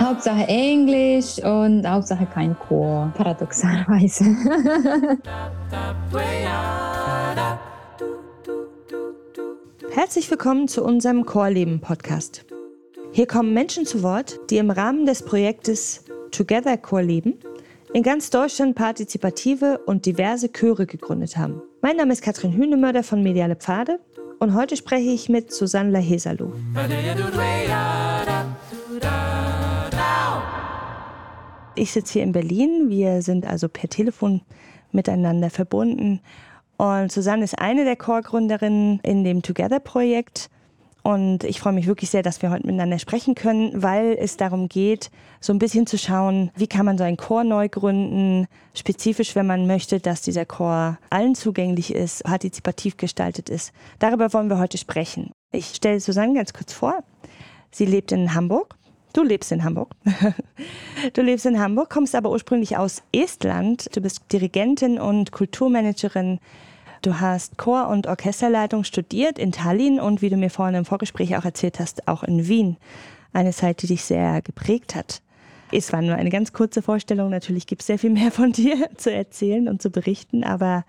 Hauptsache Englisch und Hauptsache kein Chor, paradoxalerweise. Herzlich willkommen zu unserem Chorleben-Podcast. Hier kommen Menschen zu Wort, die im Rahmen des Projektes Together Chorleben in ganz Deutschland partizipative und diverse Chöre gegründet haben. Mein Name ist Katrin Hühnemörder von Mediale Pfade und heute spreche ich mit Susanne Lahesalo. Ich sitze hier in Berlin. Wir sind also per Telefon miteinander verbunden. Und Susanne ist eine der Chorgründerinnen in dem Together-Projekt. Und ich freue mich wirklich sehr, dass wir heute miteinander sprechen können, weil es darum geht, so ein bisschen zu schauen, wie kann man so einen Chor neu gründen, spezifisch, wenn man möchte, dass dieser Chor allen zugänglich ist, partizipativ gestaltet ist. Darüber wollen wir heute sprechen. Ich stelle Susanne ganz kurz vor. Sie lebt in Hamburg. Du lebst in Hamburg. Du lebst in Hamburg, kommst aber ursprünglich aus Estland. Du bist Dirigentin und Kulturmanagerin Du hast Chor- und Orchesterleitung studiert in Tallinn und wie du mir vorhin im Vorgespräch auch erzählt hast, auch in Wien. Eine Zeit, die dich sehr geprägt hat. Es war nur eine ganz kurze Vorstellung. Natürlich gibt es sehr viel mehr von dir zu erzählen und zu berichten. Aber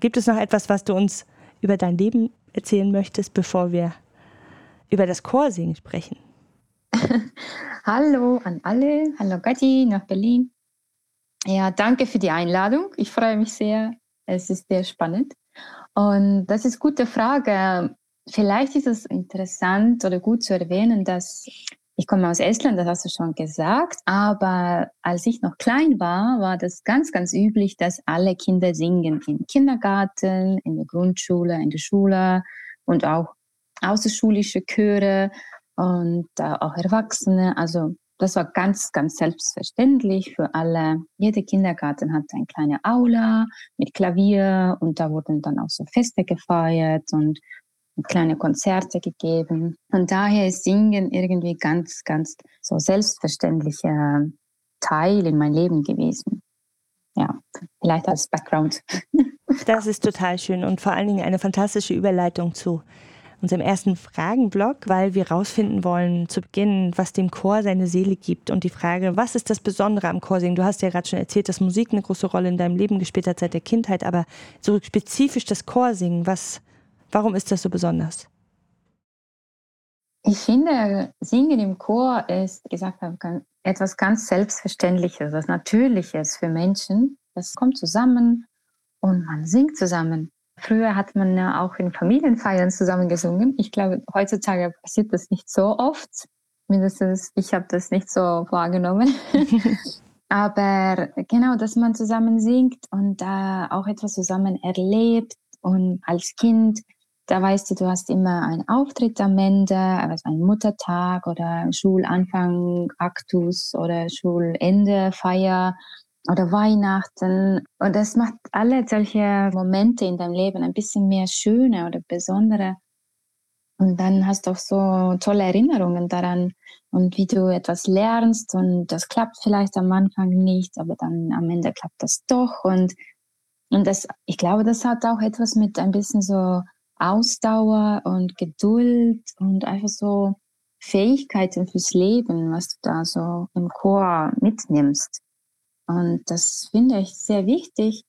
gibt es noch etwas, was du uns über dein Leben erzählen möchtest, bevor wir über das Chorsingen sprechen? Hallo an alle. Hallo Gatti nach Berlin. Ja, danke für die Einladung. Ich freue mich sehr, es ist sehr spannend. Und das ist eine gute Frage. Vielleicht ist es interessant oder gut zu erwähnen, dass ich komme aus Estland, das hast du schon gesagt, aber als ich noch klein war, war das ganz, ganz üblich, dass alle Kinder singen im Kindergarten, in der Grundschule, in der Schule und auch außerschulische Chöre und äh, auch Erwachsene. Also das war ganz, ganz selbstverständlich für alle. Jeder Kindergarten hatte eine kleine Aula mit Klavier und da wurden dann auch so Feste gefeiert und kleine Konzerte gegeben. Und daher ist Singen irgendwie ganz, ganz so selbstverständlicher Teil in meinem Leben gewesen. Ja, vielleicht als Background. Das ist total schön und vor allen Dingen eine fantastische Überleitung zu unserem ersten Fragenblock, weil wir herausfinden wollen zu Beginn, was dem Chor seine Seele gibt und die Frage, was ist das Besondere am Chorsingen? Du hast ja gerade schon erzählt, dass Musik eine große Rolle in deinem Leben gespielt hat seit der Kindheit, aber so spezifisch das Chorsingen, was, warum ist das so besonders? Ich finde, Singen im Chor ist, gesagt habe, etwas ganz Selbstverständliches, etwas Natürliches für Menschen. Das kommt zusammen und man singt zusammen. Früher hat man ja auch in Familienfeiern zusammengesungen. Ich glaube, heutzutage passiert das nicht so oft. Mindestens ich habe das nicht so wahrgenommen. Aber genau, dass man zusammen singt und da auch etwas zusammen erlebt. Und als Kind, da weißt du, du hast immer einen Auftritt am Ende, also einen Muttertag oder Schulanfang, Aktus oder Schulende, Feier oder Weihnachten. Und das macht alle solche Momente in deinem Leben ein bisschen mehr schöner oder besondere. Und dann hast du auch so tolle Erinnerungen daran und wie du etwas lernst und das klappt vielleicht am Anfang nicht, aber dann am Ende klappt das doch. Und, und das, ich glaube, das hat auch etwas mit ein bisschen so Ausdauer und Geduld und einfach so Fähigkeiten fürs Leben, was du da so im Chor mitnimmst. Und das finde ich sehr wichtig.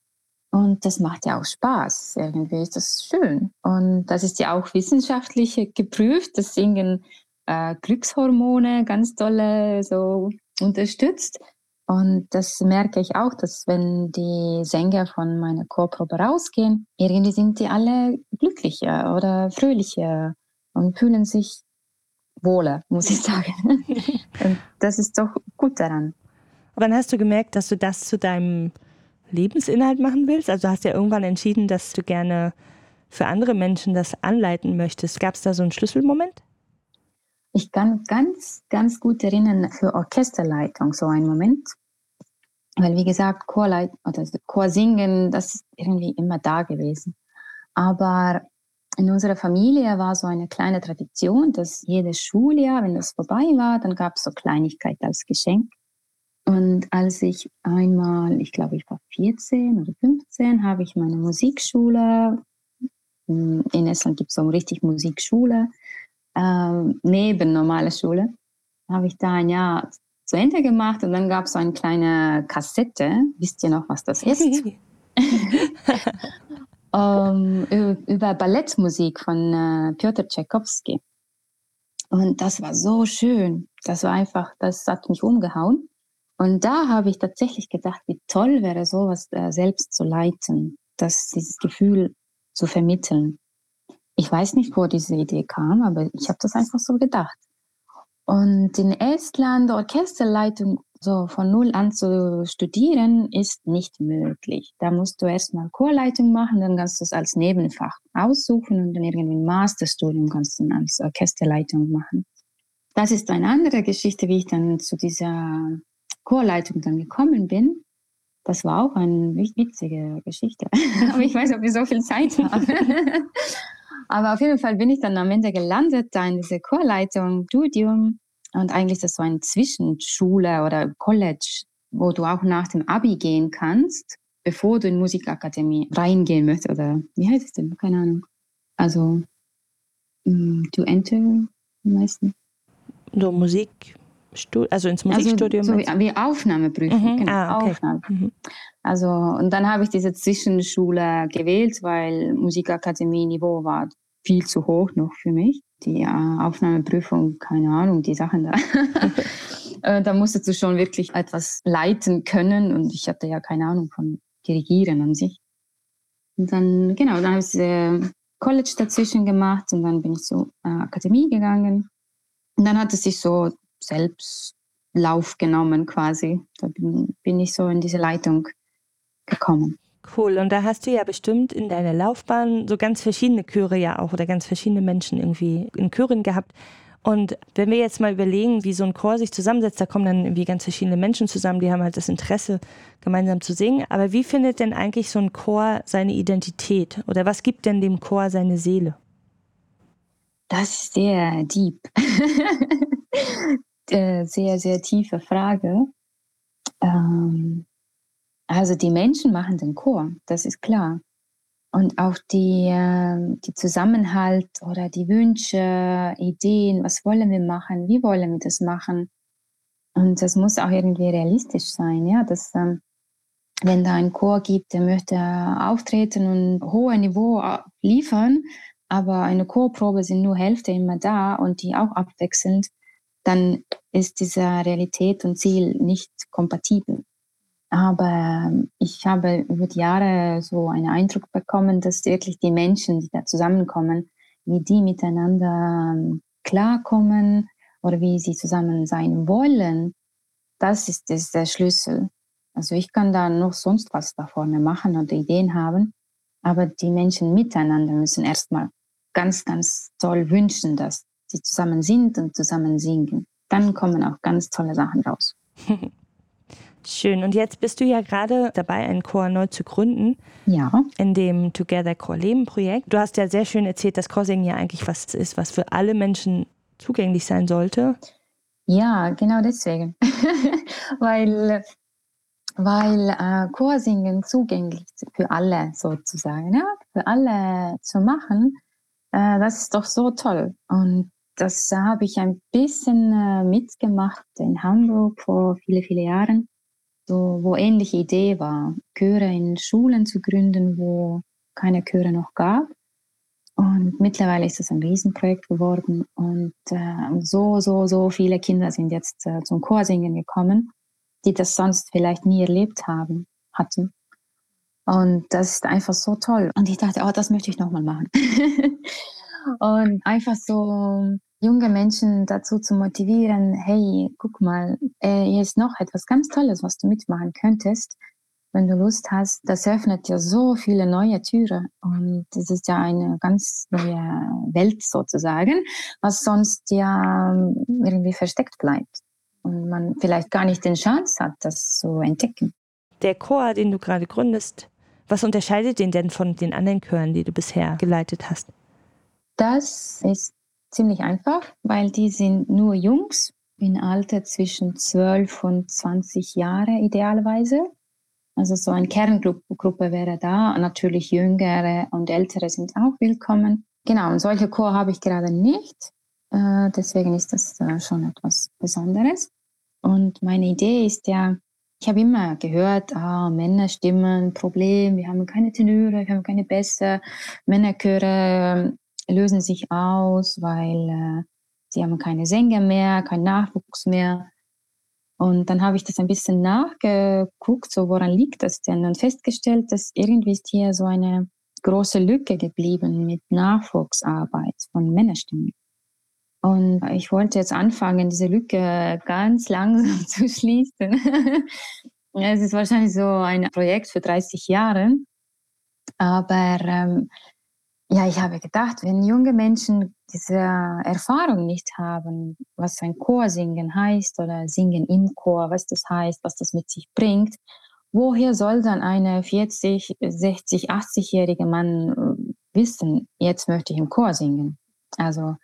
Und das macht ja auch Spaß. Irgendwie ist das schön. Und das ist ja auch wissenschaftlich geprüft. Das Singen äh, Glückshormone ganz tolle so unterstützt. Und das merke ich auch, dass wenn die Sänger von meiner Chorprobe rausgehen, irgendwie sind die alle glücklicher oder fröhlicher und fühlen sich wohler, muss ich sagen. und das ist doch gut daran. Wann hast du gemerkt, dass du das zu deinem Lebensinhalt machen willst? Also hast du ja irgendwann entschieden, dass du gerne für andere Menschen das anleiten möchtest. Gab es da so einen Schlüsselmoment? Ich kann ganz, ganz gut erinnern für Orchesterleitung so einen Moment. Weil wie gesagt, Chorleit oder Chorsingen, das ist irgendwie immer da gewesen. Aber in unserer Familie war so eine kleine Tradition, dass jedes Schuljahr, wenn das vorbei war, dann gab es so Kleinigkeit als Geschenk. Und als ich einmal, ich glaube, ich war 14 oder 15, habe ich meine Musikschule hm, in Estland gibt es so richtig Musikschule, ähm, neben normale Schule. Habe ich da ein Jahr zu Ende gemacht und dann gab es so eine kleine Kassette. Wisst ihr noch, was das ist? um, ähm, über Ballettmusik von äh, Piotr Tchaikovsky. Und das war so schön. Das war einfach, das hat mich umgehauen. Und da habe ich tatsächlich gedacht, wie toll wäre sowas äh, selbst zu leiten, das, dieses Gefühl zu vermitteln. Ich weiß nicht, wo diese Idee kam, aber ich habe das einfach so gedacht. Und in Estland Orchesterleitung so von null an zu studieren ist nicht möglich. Da musst du erstmal Chorleitung machen, dann kannst du es als Nebenfach aussuchen und dann irgendwie ein Masterstudium kannst du als Orchesterleitung machen. Das ist eine andere Geschichte, wie ich dann zu dieser Chorleitung dann gekommen bin. Das war auch eine witzige Geschichte. Aber ich weiß, ob wir so viel Zeit haben. Aber auf jeden Fall bin ich dann am Ende gelandet, da in diese Chorleitung, Studium. Und eigentlich ist das so eine Zwischenschule oder College, wo du auch nach dem Abi gehen kannst, bevor du in Musikakademie reingehen möchtest. Oder wie heißt es denn? Keine Ahnung. Also, mm, to enter, meistens. Nur Musik, also ins also Musikstudium? Also, so wie, wie Aufnahmeprüfung, mhm. genau. Ah, okay. Aufnahme. Mhm. Also, und dann habe ich diese Zwischenschule gewählt, weil Musikakademie-Niveau war viel zu hoch noch für mich die äh, Aufnahmeprüfung, keine Ahnung, die Sachen da. Äh, da musstest du schon wirklich etwas leiten können und ich hatte ja keine Ahnung von Dirigieren an sich. Und dann, genau, dann habe ich äh, College dazwischen gemacht und dann bin ich zur äh, Akademie gegangen. Und dann hat es sich so selbst Lauf genommen quasi. Da bin, bin ich so in diese Leitung gekommen. Cool. Und da hast du ja bestimmt in deiner Laufbahn so ganz verschiedene Chöre ja auch oder ganz verschiedene Menschen irgendwie in Chören gehabt. Und wenn wir jetzt mal überlegen, wie so ein Chor sich zusammensetzt, da kommen dann irgendwie ganz verschiedene Menschen zusammen, die haben halt das Interesse, gemeinsam zu singen. Aber wie findet denn eigentlich so ein Chor seine Identität? Oder was gibt denn dem Chor seine Seele? Das ist sehr deep. Äh, sehr, sehr tiefe Frage. Ähm, also die Menschen machen den Chor, das ist klar. Und auch die, ähm, die Zusammenhalt oder die Wünsche, Ideen, was wollen wir machen, wie wollen wir das machen. Und das muss auch irgendwie realistisch sein, ja, dass ähm, wenn da ein Chor gibt, der möchte auftreten und hohe Niveau äh, liefern, aber eine Chorprobe sind nur Hälfte immer da und die auch abwechselnd, dann ist diese Realität und Ziel nicht kompatibel. Aber ich habe über die Jahre so einen Eindruck bekommen, dass wirklich die Menschen, die da zusammenkommen, wie die miteinander ähm, klarkommen oder wie sie zusammen sein wollen, das ist, ist der Schlüssel. Also ich kann da noch sonst was da vorne machen oder Ideen haben, aber die Menschen miteinander müssen erstmal ganz, ganz toll wünschen, dass sie zusammen sind und zusammen singen. Dann kommen auch ganz tolle Sachen raus. Schön. Und jetzt bist du ja gerade dabei, einen Chor neu zu gründen. Ja. In dem Together Chor Leben Projekt. Du hast ja sehr schön erzählt, dass Chorsingen ja eigentlich was ist, was für alle Menschen zugänglich sein sollte. Ja, genau deswegen. weil weil äh, Chorsingen zugänglich für alle sozusagen, ja, für alle zu machen, äh, das ist doch so toll. Und das habe ich ein bisschen äh, mitgemacht in Hamburg vor viele, viele Jahren so, wo ähnliche Idee war, Chöre in Schulen zu gründen, wo keine Chöre noch gab. Und mittlerweile ist es ein Riesenprojekt geworden und äh, so, so, so viele Kinder sind jetzt äh, zum Chorsingen gekommen, die das sonst vielleicht nie erlebt haben, hatten. Und das ist einfach so toll. Und ich dachte, oh, das möchte ich nochmal machen. und einfach so junge Menschen dazu zu motivieren, hey, guck mal, äh, hier ist noch etwas ganz Tolles, was du mitmachen könntest, wenn du Lust hast. Das öffnet ja so viele neue Türen und das ist ja eine ganz neue Welt sozusagen, was sonst ja irgendwie versteckt bleibt und man vielleicht gar nicht den Chance hat, das zu entdecken. Der Chor, den du gerade gründest, was unterscheidet den denn von den anderen Chören, die du bisher geleitet hast? Das ist ziemlich einfach, weil die sind nur Jungs in Alter zwischen 12 und 20 Jahre idealerweise. Also so eine Kerngruppe wäre da. Natürlich Jüngere und Ältere sind auch willkommen. Genau, und solche Chor habe ich gerade nicht. Äh, deswegen ist das äh, schon etwas Besonderes. Und meine Idee ist ja, ich habe immer gehört, ah, Männerstimmen, Problem, wir haben keine Tenöre, wir haben keine Bässe, Männerchöre lösen sich aus, weil äh, sie haben keine Sänger mehr, keinen Nachwuchs mehr. Und dann habe ich das ein bisschen nachgeguckt, so woran liegt das denn? Und festgestellt, dass irgendwie ist hier so eine große Lücke geblieben mit Nachwuchsarbeit von Männerstimmen. Und ich wollte jetzt anfangen, diese Lücke ganz langsam zu schließen. es ist wahrscheinlich so ein Projekt für 30 Jahre. Aber ähm, ja, ich habe gedacht, wenn junge Menschen diese Erfahrung nicht haben, was ein Chorsingen heißt oder Singen im Chor, was das heißt, was das mit sich bringt, woher soll dann eine 40, 60, 80-jährige Mann äh, wissen, jetzt möchte ich im Chor singen? Also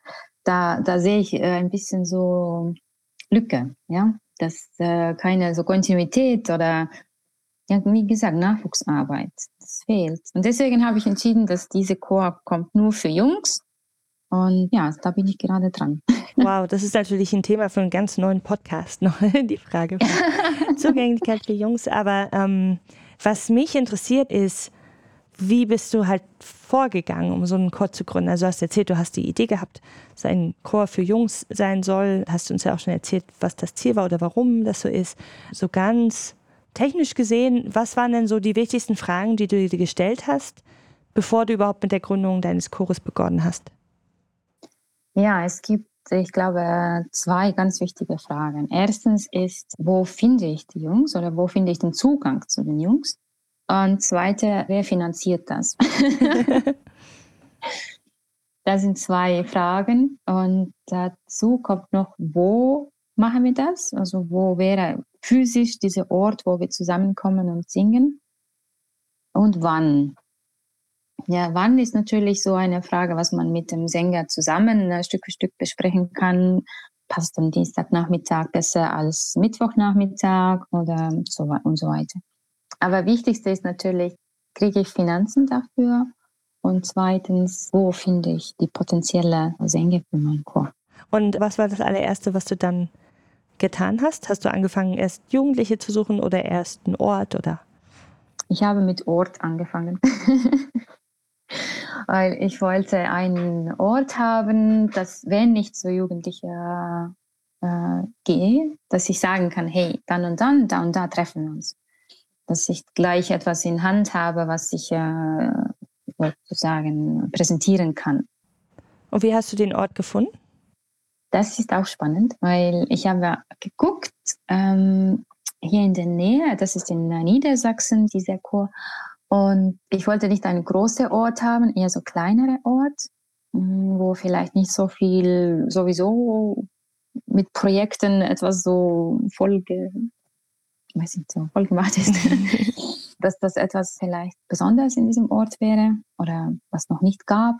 da, da sehe ich äh, ein bisschen so Lücke, ja, dass äh, keine so Kontinuität oder ja, wie gesagt, Nachwuchsarbeit. Das fehlt. Und deswegen habe ich entschieden, dass diese Chor kommt nur für Jungs. Und ja, da bin ich gerade dran. Wow, das ist natürlich ein Thema für einen ganz neuen Podcast noch, die Frage von Zugänglichkeit für Jungs. Aber ähm, was mich interessiert ist, wie bist du halt vorgegangen, um so einen Chor zu gründen? Also du hast erzählt, du hast die Idee gehabt, dass ein Chor für Jungs sein soll. Hast du uns ja auch schon erzählt, was das Ziel war oder warum das so ist. So ganz technisch gesehen, was waren denn so die wichtigsten Fragen, die du dir gestellt hast, bevor du überhaupt mit der Gründung deines Chores begonnen hast? Ja, es gibt, ich glaube, zwei ganz wichtige Fragen. Erstens ist, wo finde ich die Jungs oder wo finde ich den Zugang zu den Jungs? Und zweite, wer finanziert das? das sind zwei Fragen. Und dazu kommt noch, wo machen wir das? Also wo wäre physisch dieser Ort, wo wir zusammenkommen und singen? Und wann? Ja, wann ist natürlich so eine Frage, was man mit dem Sänger zusammen äh, Stück für Stück besprechen kann. Passt am Dienstagnachmittag besser als Mittwochnachmittag oder so und so weiter. Aber wichtigste ist natürlich, kriege ich Finanzen dafür? Und zweitens, wo finde ich die potenzielle Sänger für meinen Chor? Und was war das allererste, was du dann getan hast? Hast du angefangen, erst Jugendliche zu suchen oder erst einen Ort oder? Ich habe mit Ort angefangen. Weil ich wollte einen Ort haben, dass wenn ich zu Jugendlichen äh, gehe, dass ich sagen kann, hey, dann und dann, da und da treffen wir uns. Dass ich gleich etwas in Hand habe, was ich äh, sozusagen präsentieren kann. Und wie hast du den Ort gefunden? Das ist auch spannend, weil ich habe geguckt, ähm, hier in der Nähe, das ist in Niedersachsen, dieser Chor. Und ich wollte nicht einen großen Ort haben, eher so kleinere Ort, mm, wo vielleicht nicht so viel sowieso mit Projekten etwas so voll, ge, weiß nicht, so voll gemacht ist. dass das etwas vielleicht besonders in diesem Ort wäre oder was noch nicht gab.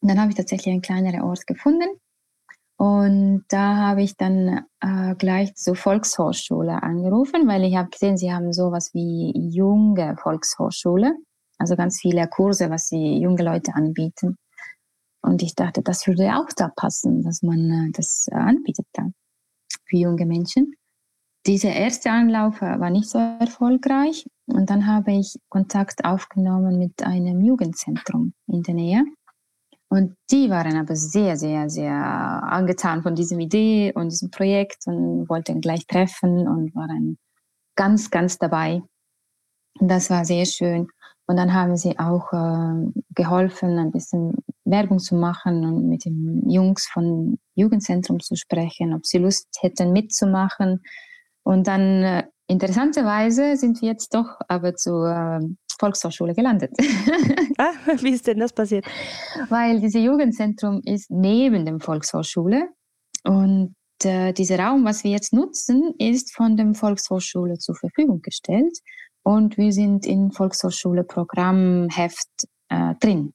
Und dann habe ich tatsächlich einen kleineren Ort gefunden und da habe ich dann äh, gleich zur Volkshochschule angerufen, weil ich habe gesehen, sie haben sowas wie junge Volkshochschule, also ganz viele Kurse, was sie junge Leute anbieten. Und ich dachte, das würde auch da passen, dass man äh, das anbietet da für junge Menschen. Dieser erste Anlauf war nicht so erfolgreich und dann habe ich Kontakt aufgenommen mit einem Jugendzentrum in der Nähe. Und die waren aber sehr, sehr, sehr angetan von diesem Idee und diesem Projekt und wollten gleich treffen und waren ganz, ganz dabei. Und das war sehr schön. Und dann haben sie auch äh, geholfen, ein bisschen Werbung zu machen und mit den Jungs vom Jugendzentrum zu sprechen, ob sie Lust hätten mitzumachen. Und dann äh, interessanterweise sind wir jetzt doch aber zur äh, Volkshochschule gelandet. ah, wie ist denn das passiert? Weil dieses Jugendzentrum ist neben dem Volkshochschule und äh, dieser Raum, was wir jetzt nutzen, ist von der Volkshochschule zur Verfügung gestellt und wir sind in Volkshochschule Programmheft äh, drin.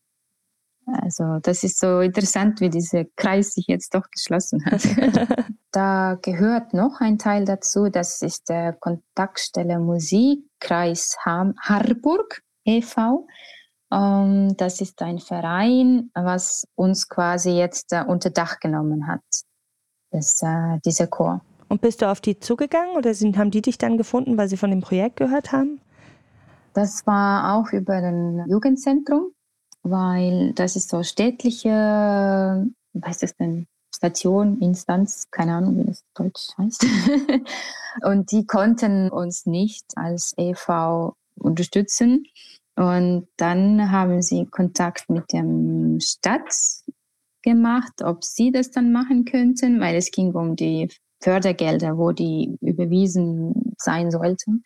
Also das ist so interessant, wie dieser Kreis sich jetzt doch geschlossen hat. da gehört noch ein Teil dazu, das ist der Kontaktstelle Musikkreis Harburg e.V. Ähm, das ist ein Verein, was uns quasi jetzt unter Dach genommen hat, das, äh, dieser Chor. Und bist du auf die zugegangen oder sind, haben die dich dann gefunden, weil sie von dem Projekt gehört haben? Das war auch über ein Jugendzentrum, weil das ist so städtliche, was ist denn, Station, Instanz, keine Ahnung, wie das Deutsch heißt. und die konnten uns nicht als EV unterstützen. Und dann haben sie Kontakt mit dem Stadt gemacht, ob sie das dann machen könnten, weil es ging um die Fördergelder, wo die überwiesen sein sollten.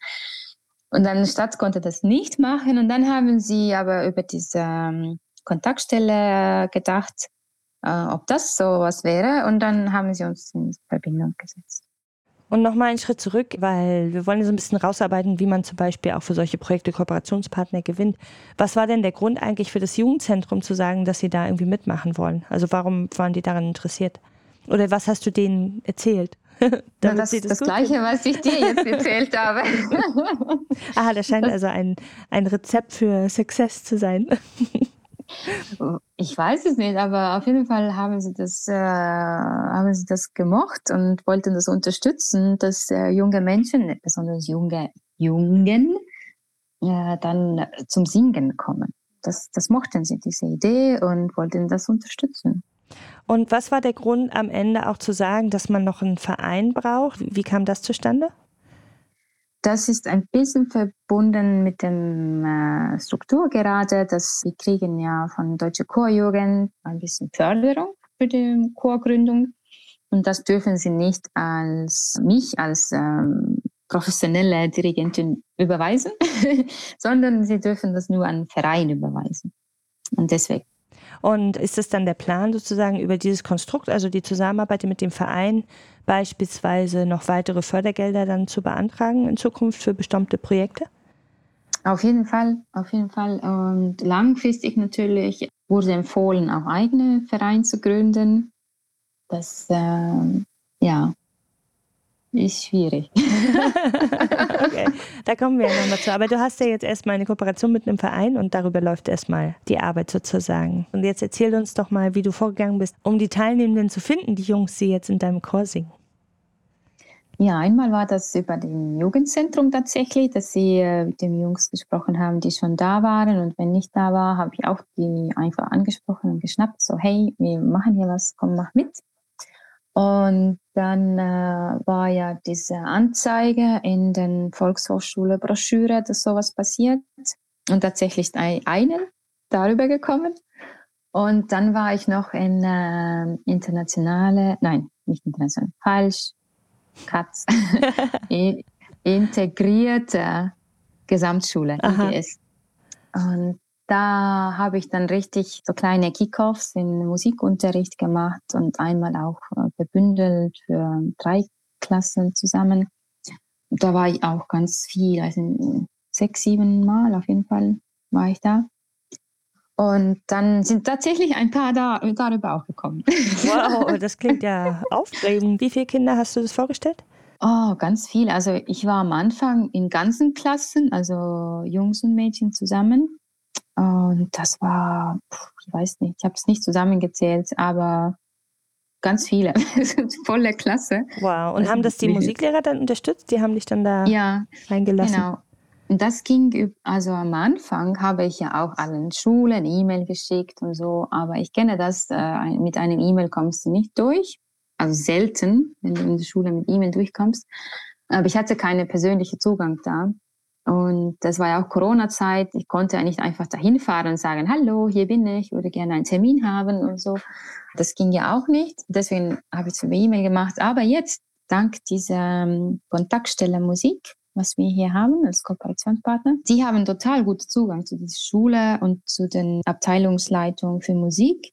Und dann Stadt konnte das nicht machen. Und dann haben sie aber über diese ähm, Kontaktstelle gedacht, äh, ob das so was wäre. Und dann haben sie uns in Verbindung gesetzt. Und nochmal einen Schritt zurück, weil wir wollen so ein bisschen rausarbeiten, wie man zum Beispiel auch für solche Projekte Kooperationspartner gewinnt. Was war denn der Grund eigentlich für das Jugendzentrum zu sagen, dass sie da irgendwie mitmachen wollen? Also warum waren die daran interessiert? Oder was hast du denen erzählt? Na, das ist das, das Gleiche, was ich dir jetzt erzählt habe. ah, das scheint also ein, ein Rezept für Success zu sein. Ich weiß es nicht, aber auf jeden Fall haben sie das, äh, haben sie das gemocht und wollten das unterstützen, dass äh, junge Menschen, besonders junge Jungen, äh, dann zum Singen kommen. Das, das mochten sie, diese Idee, und wollten das unterstützen. Und was war der Grund am Ende auch zu sagen, dass man noch einen Verein braucht? Wie kam das zustande? Das ist ein bisschen verbunden mit dem äh, Struktur gerade, dass wir kriegen ja von Deutsche Chorjugend ein bisschen Förderung für die Chorgründung. Und das dürfen sie nicht als mich als ähm, professionelle Dirigentin überweisen, sondern sie dürfen das nur an Verein überweisen. Und deswegen und ist es dann der Plan sozusagen über dieses Konstrukt, also die Zusammenarbeit mit dem Verein, beispielsweise noch weitere Fördergelder dann zu beantragen in Zukunft für bestimmte Projekte? Auf jeden Fall, auf jeden Fall. Und langfristig natürlich wurde empfohlen, auch eigene Vereine zu gründen. Das, äh, ja, ist schwierig. da kommen wir ja nochmal zu. Aber du hast ja jetzt erstmal eine Kooperation mit einem Verein und darüber läuft erstmal die Arbeit sozusagen. Und jetzt erzähl uns doch mal, wie du vorgegangen bist, um die Teilnehmenden zu finden, die Jungs, die jetzt in deinem Chor singen. Ja, einmal war das über dem Jugendzentrum tatsächlich, dass sie äh, mit den Jungs gesprochen haben, die schon da waren. Und wenn nicht da war, habe ich auch die einfach angesprochen und geschnappt, so hey, wir machen hier was, komm, mach mit. Und dann äh, war ja diese Anzeige in den Volkshochschule Broschüre, dass sowas passiert. Und tatsächlich ist eine darüber gekommen. Und dann war ich noch in äh, internationale, nein, nicht international, falsch, Katz, integrierte Gesamtschule, IGS. Und da habe ich dann richtig so kleine Kickoffs in Musikunterricht gemacht und einmal auch äh, gebündelt für drei Klassen zusammen. Da war ich auch ganz viel, also sechs, sieben Mal auf jeden Fall war ich da. Und dann sind tatsächlich ein paar da, darüber auch gekommen. Wow, das klingt ja aufregend. Wie viele Kinder hast du das vorgestellt? Oh, ganz viele. Also ich war am Anfang in ganzen Klassen, also Jungs und Mädchen zusammen. Und das war, ich weiß nicht, ich habe es nicht zusammengezählt, aber ganz viele. Volle Klasse. Wow. Und das haben das die Musiklehrer dann unterstützt? Die haben dich dann da ja, reingelassen? Genau. Und das ging, also am Anfang habe ich ja auch allen Schulen E-Mail geschickt und so, aber ich kenne das, äh, mit einem E-Mail kommst du nicht durch. Also selten, wenn du in der Schule mit E-Mail durchkommst. Aber ich hatte keinen persönlichen Zugang da. Und das war ja auch Corona-Zeit. Ich konnte ja nicht einfach dahin fahren und sagen, hallo, hier bin ich, würde gerne einen Termin haben und so. Das ging ja auch nicht. Deswegen habe ich es über E-Mail gemacht. Aber jetzt, dank dieser ähm, Kontaktstelle Musik, was wir hier haben als Kooperationspartner, die haben total guten Zugang zu dieser Schule und zu den Abteilungsleitungen für Musik.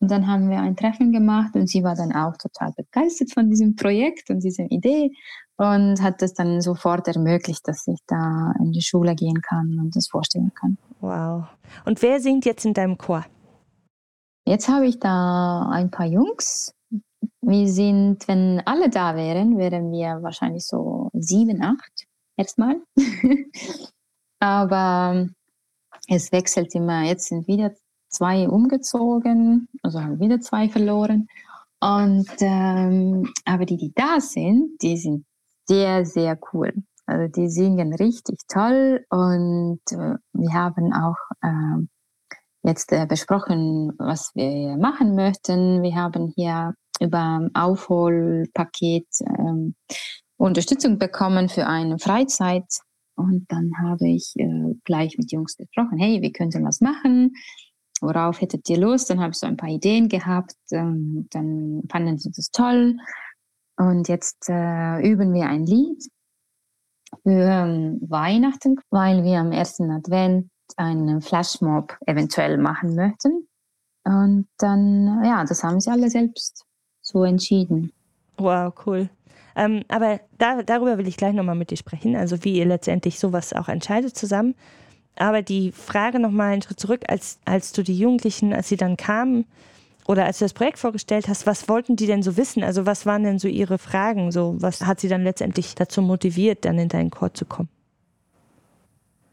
Und dann haben wir ein Treffen gemacht und sie war dann auch total begeistert von diesem Projekt und dieser Idee und hat es dann sofort ermöglicht, dass ich da in die Schule gehen kann und das vorstellen kann. Wow. Und wer singt jetzt in deinem Chor? Jetzt habe ich da ein paar Jungs wir sind, wenn alle da wären, wären wir wahrscheinlich so sieben, acht erstmal. Aber es wechselt immer. Jetzt sind wieder zwei umgezogen, also haben wieder zwei verloren. Und ähm, aber die, die da sind, die sind sehr, sehr cool. Also die singen richtig toll und äh, wir haben auch äh, jetzt äh, besprochen, was wir machen möchten. Wir haben hier über Aufholpaket ähm, Unterstützung bekommen für eine Freizeit. Und dann habe ich äh, gleich mit Jungs gesprochen, hey, wir könnten was machen. Worauf hättet ihr Lust? Dann habe ich so ein paar Ideen gehabt. Ähm, dann fanden sie das toll. Und jetzt äh, üben wir ein Lied für ähm, Weihnachten, weil wir am ersten Advent einen Flashmob eventuell machen möchten. Und dann, ja, das haben sie alle selbst so entschieden. Wow, cool. Ähm, aber da, darüber will ich gleich nochmal mit dir sprechen, also wie ihr letztendlich sowas auch entscheidet zusammen. Aber die Frage nochmal einen Schritt zurück, als, als du die Jugendlichen, als sie dann kamen oder als du das Projekt vorgestellt hast, was wollten die denn so wissen? Also was waren denn so ihre Fragen? So, was hat sie dann letztendlich dazu motiviert, dann in deinen Chor zu kommen?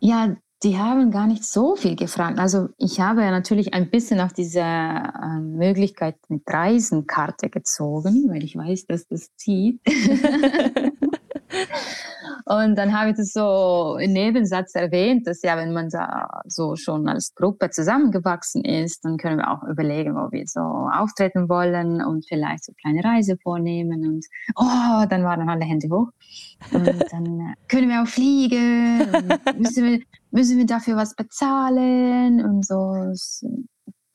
Ja, die haben gar nicht so viel gefragt. Also ich habe ja natürlich ein bisschen auf diese äh, Möglichkeit mit Reisenkarte gezogen, weil ich weiß, dass das zieht. Und dann habe ich das so im Nebensatz erwähnt, dass ja, wenn man da so schon als Gruppe zusammengewachsen ist, dann können wir auch überlegen, wo wir so auftreten wollen und vielleicht so kleine Reise vornehmen. Und oh, dann waren alle Hände hoch. Und dann äh, können wir auch fliegen. müssen, wir, müssen wir dafür was bezahlen und so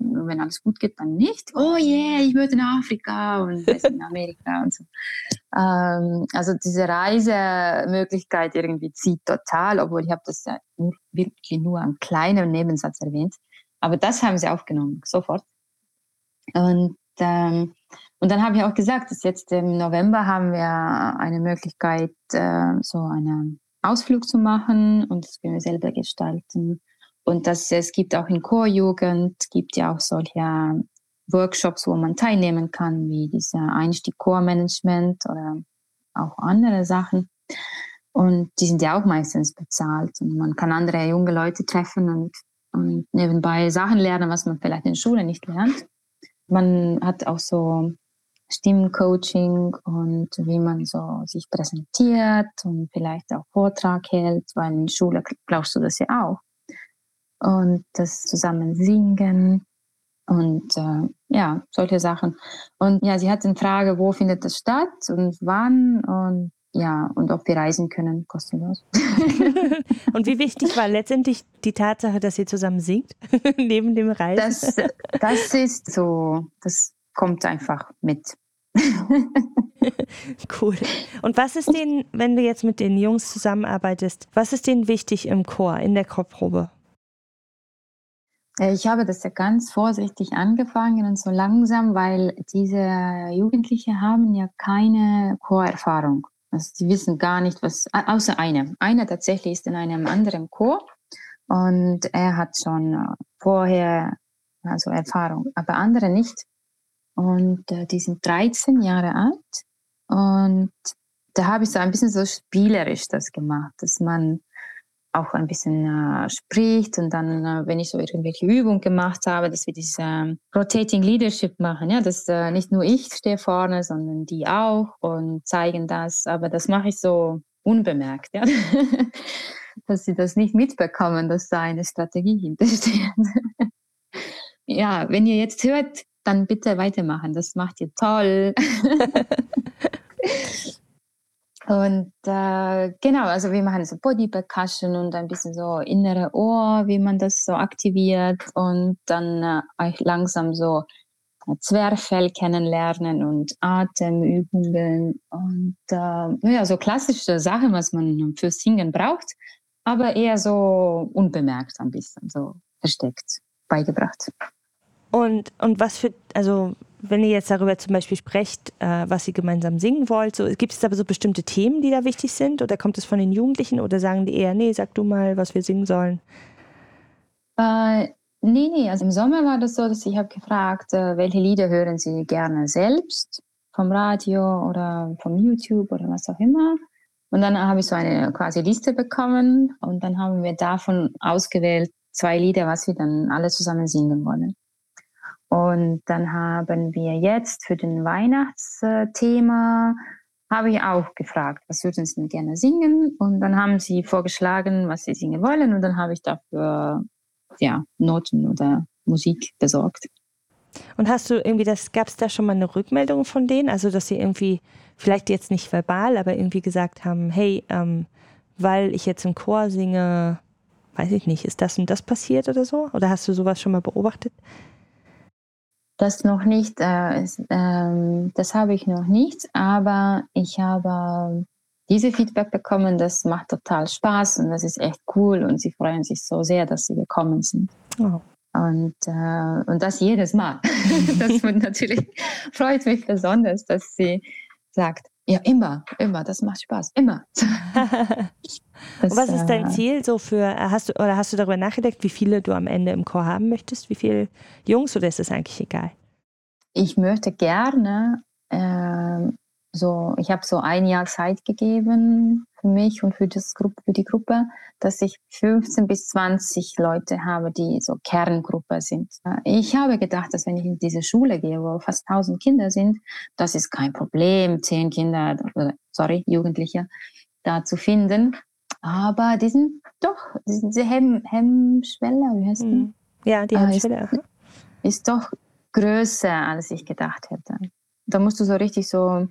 wenn alles gut geht, dann nicht. Oh yeah, ich würde in Afrika und in Amerika und so. Ähm, also diese Reisemöglichkeit irgendwie zieht total, obwohl ich habe das ja nur, wirklich nur einen kleinen Nebensatz erwähnt. Aber das haben sie aufgenommen, sofort. Und, ähm, und dann habe ich auch gesagt, dass jetzt im November haben wir eine Möglichkeit, äh, so einen Ausflug zu machen und das können wir selber gestalten. Und das, es gibt auch in Chorjugend, gibt ja auch solche Workshops, wo man teilnehmen kann, wie dieser Einstieg Chormanagement oder auch andere Sachen. Und die sind ja auch meistens bezahlt. Und man kann andere junge Leute treffen und, und nebenbei Sachen lernen, was man vielleicht in der Schule nicht lernt. Man hat auch so Stimmcoaching und wie man so sich präsentiert und vielleicht auch Vortrag hält, weil in der Schule glaubst du das ja auch und das zusammen singen und äh, ja, solche Sachen. Und ja, sie hat eine Frage, wo findet das statt und wann und ja, und ob wir reisen können, kostenlos. und wie wichtig war letztendlich die Tatsache, dass ihr zusammen singt, neben dem Reisen? Das, das ist so, das kommt einfach mit. cool. Und was ist denen, wenn du jetzt mit den Jungs zusammenarbeitest, was ist denen wichtig im Chor, in der Chorprobe? Äh, ich habe das ja ganz vorsichtig angefangen und so langsam, weil diese Jugendlichen haben ja keine Chorerfahrung. Also die wissen gar nicht, was, außer einer. Einer tatsächlich ist in einem anderen Chor und er hat schon äh, vorher also Erfahrung, aber andere nicht. Und äh, die sind 13 Jahre alt und da habe ich so ein bisschen so spielerisch das gemacht, dass man auch ein bisschen äh, spricht und dann, äh, wenn ich so irgendwelche Übungen gemacht habe, dass wir diese ähm, Rotating Leadership machen, ja, dass äh, nicht nur ich stehe vorne, sondern die auch und zeigen das, aber das mache ich so unbemerkt, ja, dass sie das nicht mitbekommen, dass da eine Strategie hintersteht. ja, wenn ihr jetzt hört, dann bitte weitermachen, das macht ihr toll. Und äh, genau, also wir machen so Body Percussion und ein bisschen so innere Ohr, wie man das so aktiviert und dann äh, langsam so äh, Zwerchfell kennenlernen und Atemübungen und äh, ja, so klassische Sachen, was man fürs Singen braucht, aber eher so unbemerkt ein bisschen, so versteckt beigebracht. Und, und was für, also wenn ihr jetzt darüber zum Beispiel sprecht, äh, was ihr gemeinsam singen wollt, so, gibt es aber so bestimmte Themen, die da wichtig sind? Oder kommt es von den Jugendlichen oder sagen die eher, nee, sag du mal, was wir singen sollen? Äh, nee, nee, also im Sommer war das so, dass ich habe gefragt, äh, welche Lieder hören sie gerne selbst? vom Radio oder vom YouTube oder was auch immer. Und dann habe ich so eine quasi Liste bekommen und dann haben wir davon ausgewählt zwei Lieder, was wir dann alle zusammen singen wollen. Und dann haben wir jetzt für den Weihnachtsthema habe ich auch gefragt, was würden Sie denn gerne singen? Und dann haben sie vorgeschlagen, was sie singen wollen. Und dann habe ich dafür ja, Noten oder Musik besorgt. Und hast du irgendwie das, gab es da schon mal eine Rückmeldung von denen? Also, dass sie irgendwie, vielleicht jetzt nicht verbal, aber irgendwie gesagt haben, hey, ähm, weil ich jetzt im Chor singe, weiß ich nicht, ist das und das passiert oder so? Oder hast du sowas schon mal beobachtet? Das noch nicht, äh, äh, das habe ich noch nicht, aber ich habe diese Feedback bekommen, das macht total Spaß und das ist echt cool und sie freuen sich so sehr, dass sie gekommen sind. Oh. Und, äh, und das jedes Mal. das natürlich freut mich besonders, dass sie sagt, ja, immer, immer, das macht Spaß, immer. das, was ist dein äh, Ziel so für, äh, hast du, oder hast du darüber nachgedacht, wie viele du am Ende im Chor haben möchtest? Wie viele Jungs oder ist es eigentlich egal? Ich möchte gerne äh, so, ich habe so ein Jahr Zeit gegeben für mich und für, das Gruppe, für die Gruppe, dass ich 15 bis 20 Leute habe, die so Kerngruppe sind. Ich habe gedacht, dass wenn ich in diese Schule gehe, wo fast 1000 Kinder sind, das ist kein Problem, 10 Kinder, sorry, Jugendliche da zu finden. Aber die sind doch, diese Hemm, Hemmschwelle, wie heißt die? Ja, die Hemmschwelle. Ist, ist doch größer, als ich gedacht hätte. Da musst du so richtig so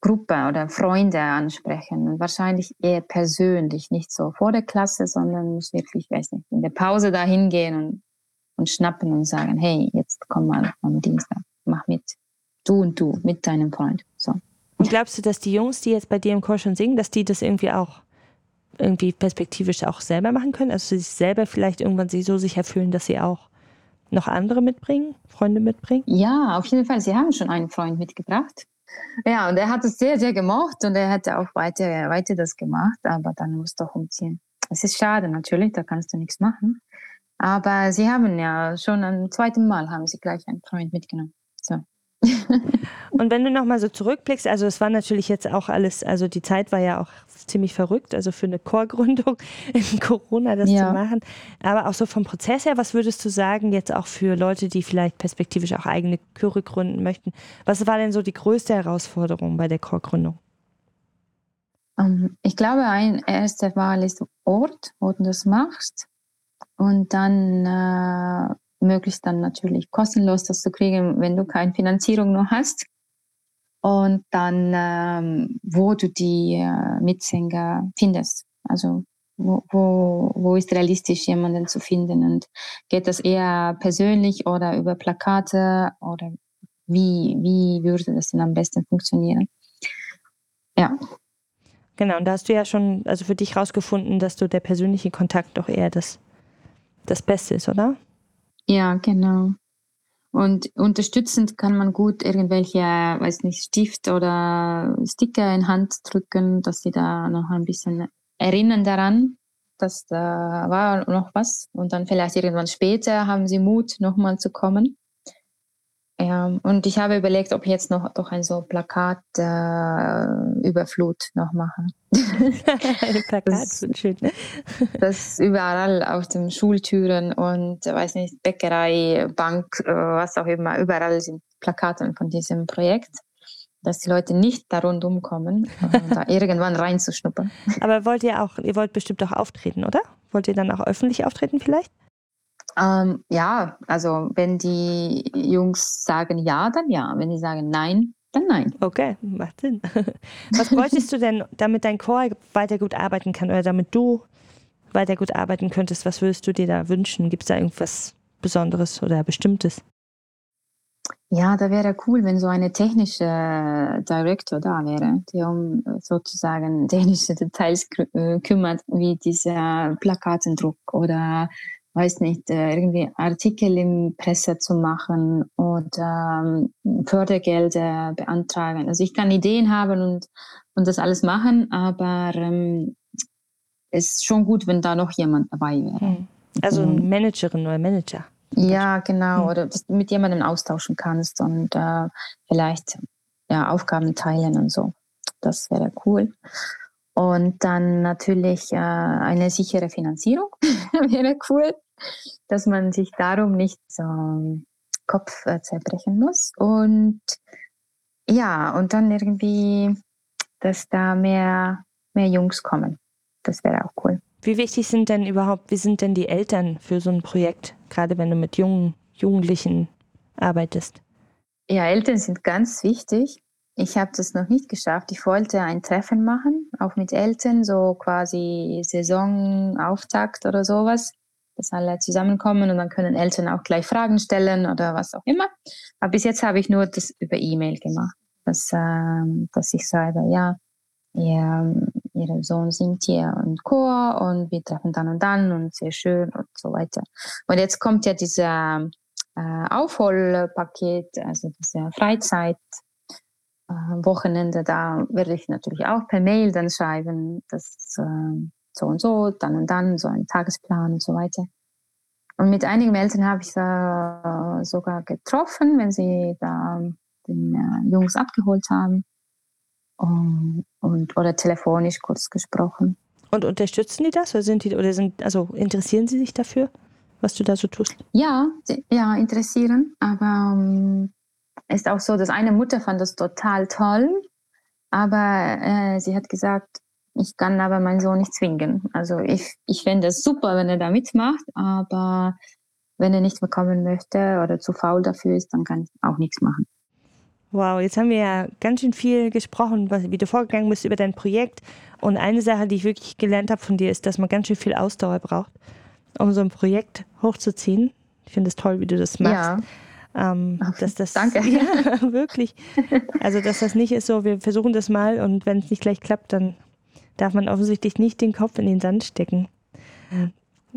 Gruppe oder Freunde ansprechen und wahrscheinlich eher persönlich, nicht so vor der Klasse, sondern muss wirklich, weiß nicht, in der Pause da hingehen und, und schnappen und sagen, hey, jetzt komm mal am Dienstag, mach mit, du und du, mit deinem Freund. So. Und glaubst du, dass die Jungs, die jetzt bei dir im Chor schon singen, dass die das irgendwie auch irgendwie perspektivisch auch selber machen können? Also sich selber vielleicht irgendwann sich so sicher fühlen, dass sie auch noch andere mitbringen, Freunde mitbringen? Ja, auf jeden Fall. Sie haben schon einen Freund mitgebracht. Ja, und er hat es sehr, sehr gemocht und er hätte auch weiter, weiter das gemacht, aber dann musste er umziehen. Es ist schade natürlich, da kannst du nichts machen. Aber sie haben ja schon ein zweites Mal haben sie gleich einen Freund mitgenommen. So. Und wenn du nochmal so zurückblickst, also es war natürlich jetzt auch alles, also die Zeit war ja auch ziemlich verrückt, also für eine Chorgründung in Corona das ja. zu machen. Aber auch so vom Prozess her, was würdest du sagen, jetzt auch für Leute, die vielleicht perspektivisch auch eigene Chöre gründen möchten? Was war denn so die größte Herausforderung bei der Chorgründung? Ähm, ich glaube, ein erster Wahl ist Ort, wo du das machst. Und dann äh, möglichst dann natürlich kostenlos das zu kriegen, wenn du keine Finanzierung noch hast. Und dann, ähm, wo du die äh, Mitsänger findest. Also wo, wo, wo ist realistisch, jemanden zu finden? Und geht das eher persönlich oder über Plakate oder wie, wie würde das denn am besten funktionieren? Ja. Genau, und da hast du ja schon, also für dich rausgefunden, dass du der persönliche Kontakt doch eher das, das Beste ist, oder? Ja, genau. Und unterstützend kann man gut irgendwelche, weiß nicht, Stift oder Sticker in Hand drücken, dass sie da noch ein bisschen erinnern daran, dass da war noch was. Und dann vielleicht irgendwann später haben sie Mut, nochmal zu kommen. Ja, und ich habe überlegt, ob ich jetzt noch doch ein so Plakat äh, Überflut noch mache. Plakat, das, schön. das überall auf den Schultüren und weiß nicht Bäckerei, Bank, äh, was auch immer, überall sind Plakate von diesem Projekt, dass die Leute nicht da rundum kommen, äh, da irgendwann reinzuschnuppern. Aber wollt ihr auch, ihr wollt bestimmt auch auftreten, oder? Wollt ihr dann auch öffentlich auftreten vielleicht? Ähm, ja, also wenn die Jungs sagen ja, dann ja. Wenn die sagen nein, dann nein. Okay, macht Sinn. Was bräuchtest du denn, damit dein Chor weiter gut arbeiten kann oder damit du weiter gut arbeiten könntest? Was würdest du dir da wünschen? Gibt es da irgendwas Besonderes oder Bestimmtes? Ja, da wäre cool, wenn so eine technische Director da wäre, die um sozusagen technische Details äh, kümmert, wie dieser Plakatendruck oder weiß nicht, äh, irgendwie Artikel im Presse zu machen oder ähm, Fördergelder beantragen. Also ich kann Ideen haben und, und das alles machen, aber ähm, es ist schon gut, wenn da noch jemand dabei wäre. Hm. Also eine Managerin oder Manager. Ja, genau. Hm. Oder dass du mit jemandem austauschen kannst und äh, vielleicht ja, Aufgaben teilen und so. Das wäre cool. Und dann natürlich äh, eine sichere Finanzierung wäre cool, dass man sich darum nicht so Kopf äh, zerbrechen muss. Und ja, und dann irgendwie, dass da mehr, mehr Jungs kommen. Das wäre auch cool. Wie wichtig sind denn überhaupt, wie sind denn die Eltern für so ein Projekt, gerade wenn du mit jungen Jugendlichen arbeitest? Ja, Eltern sind ganz wichtig. Ich habe das noch nicht geschafft. Ich wollte ein Treffen machen, auch mit Eltern, so quasi Saisonauftakt oder sowas, dass alle zusammenkommen und dann können Eltern auch gleich Fragen stellen oder was auch immer. Aber bis jetzt habe ich nur das über E-Mail gemacht, dass, äh, dass ich schreibe, ja, ihr, ihr Sohn singt hier im Chor und wir treffen dann und dann und sehr schön und so weiter. Und jetzt kommt ja dieser äh, Aufholpaket, also diese Freizeit. Äh, Wochenende, da werde ich natürlich auch per Mail dann schreiben, dass äh, so und so, dann und dann, so ein Tagesplan und so weiter. Und mit einigen Eltern habe ich da sogar getroffen, wenn sie da den äh, Jungs abgeholt haben. Und, und, oder telefonisch kurz gesprochen. Und unterstützen die das oder sind die oder sind also interessieren sie sich dafür, was du da so tust? Ja, ja, interessieren. Aber ähm, ist auch so, dass eine Mutter fand das total toll, aber äh, sie hat gesagt, ich kann aber meinen Sohn nicht zwingen. Also ich, ich fände es super, wenn er da mitmacht, aber wenn er nicht mehr kommen möchte oder zu faul dafür ist, dann kann ich auch nichts machen. Wow, jetzt haben wir ja ganz schön viel gesprochen, wie du vorgegangen bist über dein Projekt. Und eine Sache, die ich wirklich gelernt habe von dir, ist, dass man ganz schön viel Ausdauer braucht, um so ein Projekt hochzuziehen. Ich finde es toll, wie du das machst. Ja. Ähm, dass das, Danke. Ja, wirklich. Also, dass das nicht ist so, wir versuchen das mal und wenn es nicht gleich klappt, dann darf man offensichtlich nicht den Kopf in den Sand stecken. Mhm.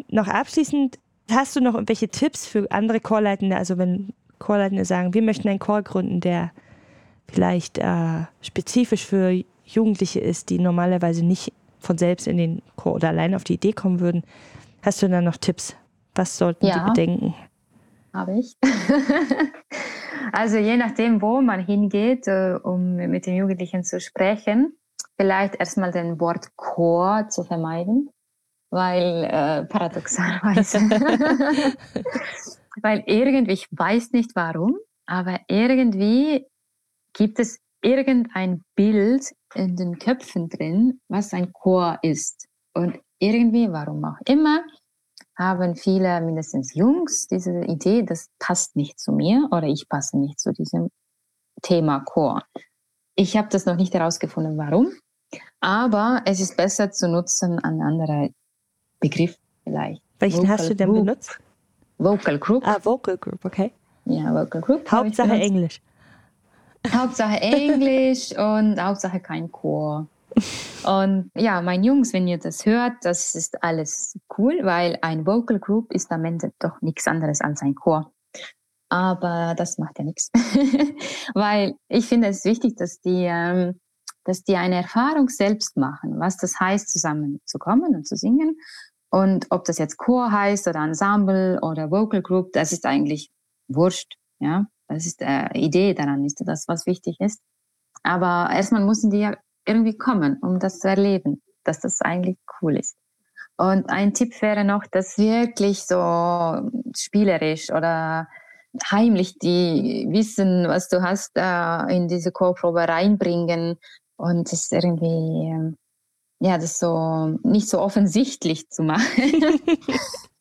Noch abschließend, hast du noch irgendwelche Tipps für andere Chorleitende? Also, wenn Chorleitende sagen, wir möchten einen Chor gründen, der vielleicht äh, spezifisch für Jugendliche ist, die normalerweise nicht von selbst in den Chor oder allein auf die Idee kommen würden. Hast du da noch Tipps? Was sollten ja, die bedenken? Habe ich. also je nachdem, wo man hingeht, äh, um mit den Jugendlichen zu sprechen, vielleicht erstmal den Wort Chor zu vermeiden, weil äh, paradoxalerweise, weil irgendwie, ich weiß nicht warum, aber irgendwie gibt es irgendein Bild in den Köpfen drin, was ein Chor ist. Und irgendwie, warum auch immer, haben viele, mindestens Jungs, diese Idee, das passt nicht zu mir oder ich passe nicht zu diesem Thema Chor. Ich habe das noch nicht herausgefunden, warum, aber es ist besser zu nutzen ein anderer Begriff vielleicht. Welchen Vocal hast du denn Group. benutzt? Vocal Group. Ah, Vocal Group, okay. Ja, Vocal Group. Hauptsache Englisch. Hauptsache Englisch und Hauptsache kein Chor. Und ja, mein Jungs, wenn ihr das hört, das ist alles cool, weil ein Vocal Group ist am Ende doch nichts anderes als ein Chor. Aber das macht ja nichts. weil ich finde es wichtig, dass die, ähm, dass die eine Erfahrung selbst machen, was das heißt, zusammen zu kommen und zu singen. Und ob das jetzt Chor heißt oder Ensemble oder Vocal Group, das ist eigentlich wurscht. Ja, das ist die äh, Idee daran, ist das, was wichtig ist. Aber erstmal müssen die ja irgendwie kommen, um das zu erleben, dass das eigentlich cool ist. Und ein Tipp wäre noch, dass wirklich so spielerisch oder heimlich die wissen, was du hast, in diese Chorprobe reinbringen und es irgendwie, ähm, ja, das so nicht so offensichtlich zu machen.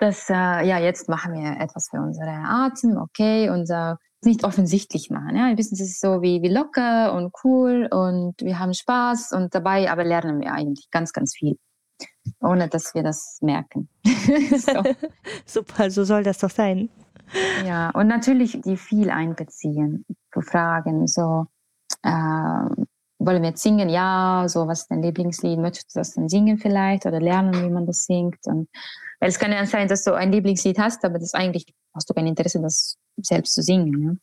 dass, äh, ja, jetzt machen wir etwas für unsere Atem, okay, unser nicht offensichtlich machen. Ja? Ein bisschen ist es so wie, wie locker und cool und wir haben Spaß und dabei aber lernen wir eigentlich ganz, ganz viel, ohne dass wir das merken. so. Super, so soll das doch sein. Ja, und natürlich die viel einbeziehen, zu fragen, so, äh, wollen wir jetzt singen? Ja, so, was ist dein Lieblingslied? Möchtest du das dann singen vielleicht oder lernen, wie man das singt? Und weil es kann ja sein, dass du ein Lieblingslied hast, aber das eigentlich hast du kein Interesse, das selbst zu singen. Ne?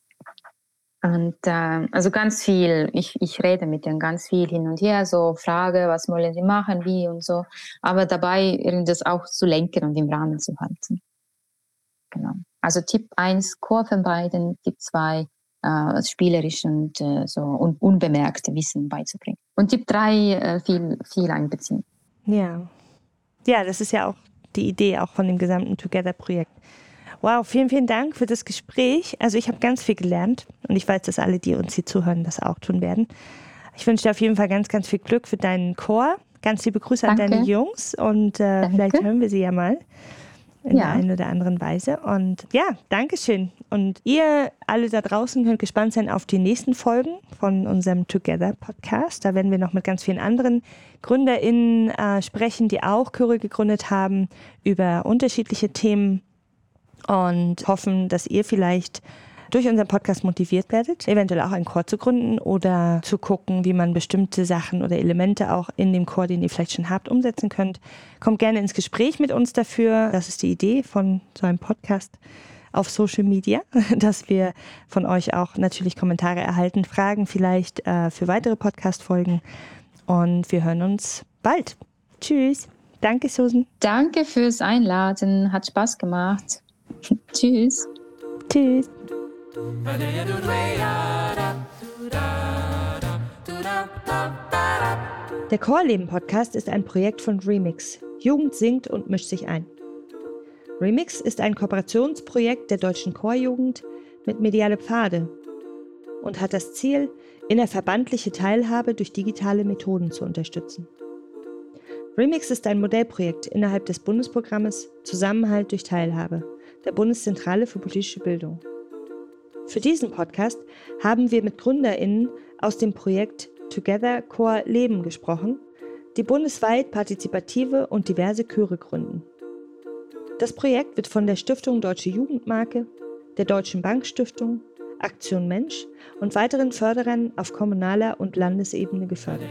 Und äh, also ganz viel, ich, ich rede mit denen ganz viel hin und her, so frage, was wollen sie machen, wie und so, aber dabei das auch zu lenken und im Rahmen zu halten. Genau. Also Tipp 1, Chor beiden, Tipp 2, äh, spielerisch und äh, so un unbemerkt Wissen beizubringen. Und Tipp 3, äh, viel, viel einbeziehen. Ja. Ja, das ist ja auch die Idee auch von dem gesamten Together-Projekt. Wow, vielen, vielen Dank für das Gespräch. Also ich habe ganz viel gelernt und ich weiß, dass alle, die uns hier zuhören, das auch tun werden. Ich wünsche dir auf jeden Fall ganz, ganz viel Glück für deinen Chor. Ganz liebe Grüße Danke. an deine Jungs und äh, vielleicht hören wir sie ja mal in ja. der einen oder anderen Weise. Und ja, Dankeschön. Und ihr alle da draußen könnt gespannt sein auf die nächsten Folgen von unserem Together Podcast. Da werden wir noch mit ganz vielen anderen GründerInnen äh, sprechen, die auch Chöre gegründet haben, über unterschiedliche Themen und hoffen, dass ihr vielleicht durch unseren Podcast motiviert werdet, eventuell auch einen Chor zu gründen oder zu gucken, wie man bestimmte Sachen oder Elemente auch in dem Chor, den ihr vielleicht schon habt, umsetzen könnt. Kommt gerne ins Gespräch mit uns dafür. Das ist die Idee von so einem Podcast auf Social Media, dass wir von euch auch natürlich Kommentare erhalten, Fragen vielleicht äh, für weitere Podcast-Folgen. Und wir hören uns bald. Tschüss. Danke, Susan. Danke fürs Einladen. Hat Spaß gemacht. Tschüss. Tschüss. Der Chorleben-Podcast ist ein Projekt von Remix. Jugend singt und mischt sich ein. Remix ist ein Kooperationsprojekt der deutschen Chorjugend mit Mediale Pfade und hat das Ziel, innerverbandliche Teilhabe durch digitale Methoden zu unterstützen. Remix ist ein Modellprojekt innerhalb des Bundesprogrammes Zusammenhalt durch Teilhabe der Bundeszentrale für politische Bildung. Für diesen Podcast haben wir mit GründerInnen aus dem Projekt Together Core Leben gesprochen, die bundesweit partizipative und diverse Chöre gründen. Das Projekt wird von der Stiftung Deutsche Jugendmarke, der Deutschen Bankstiftung, Aktion Mensch und weiteren Förderern auf kommunaler und Landesebene gefördert.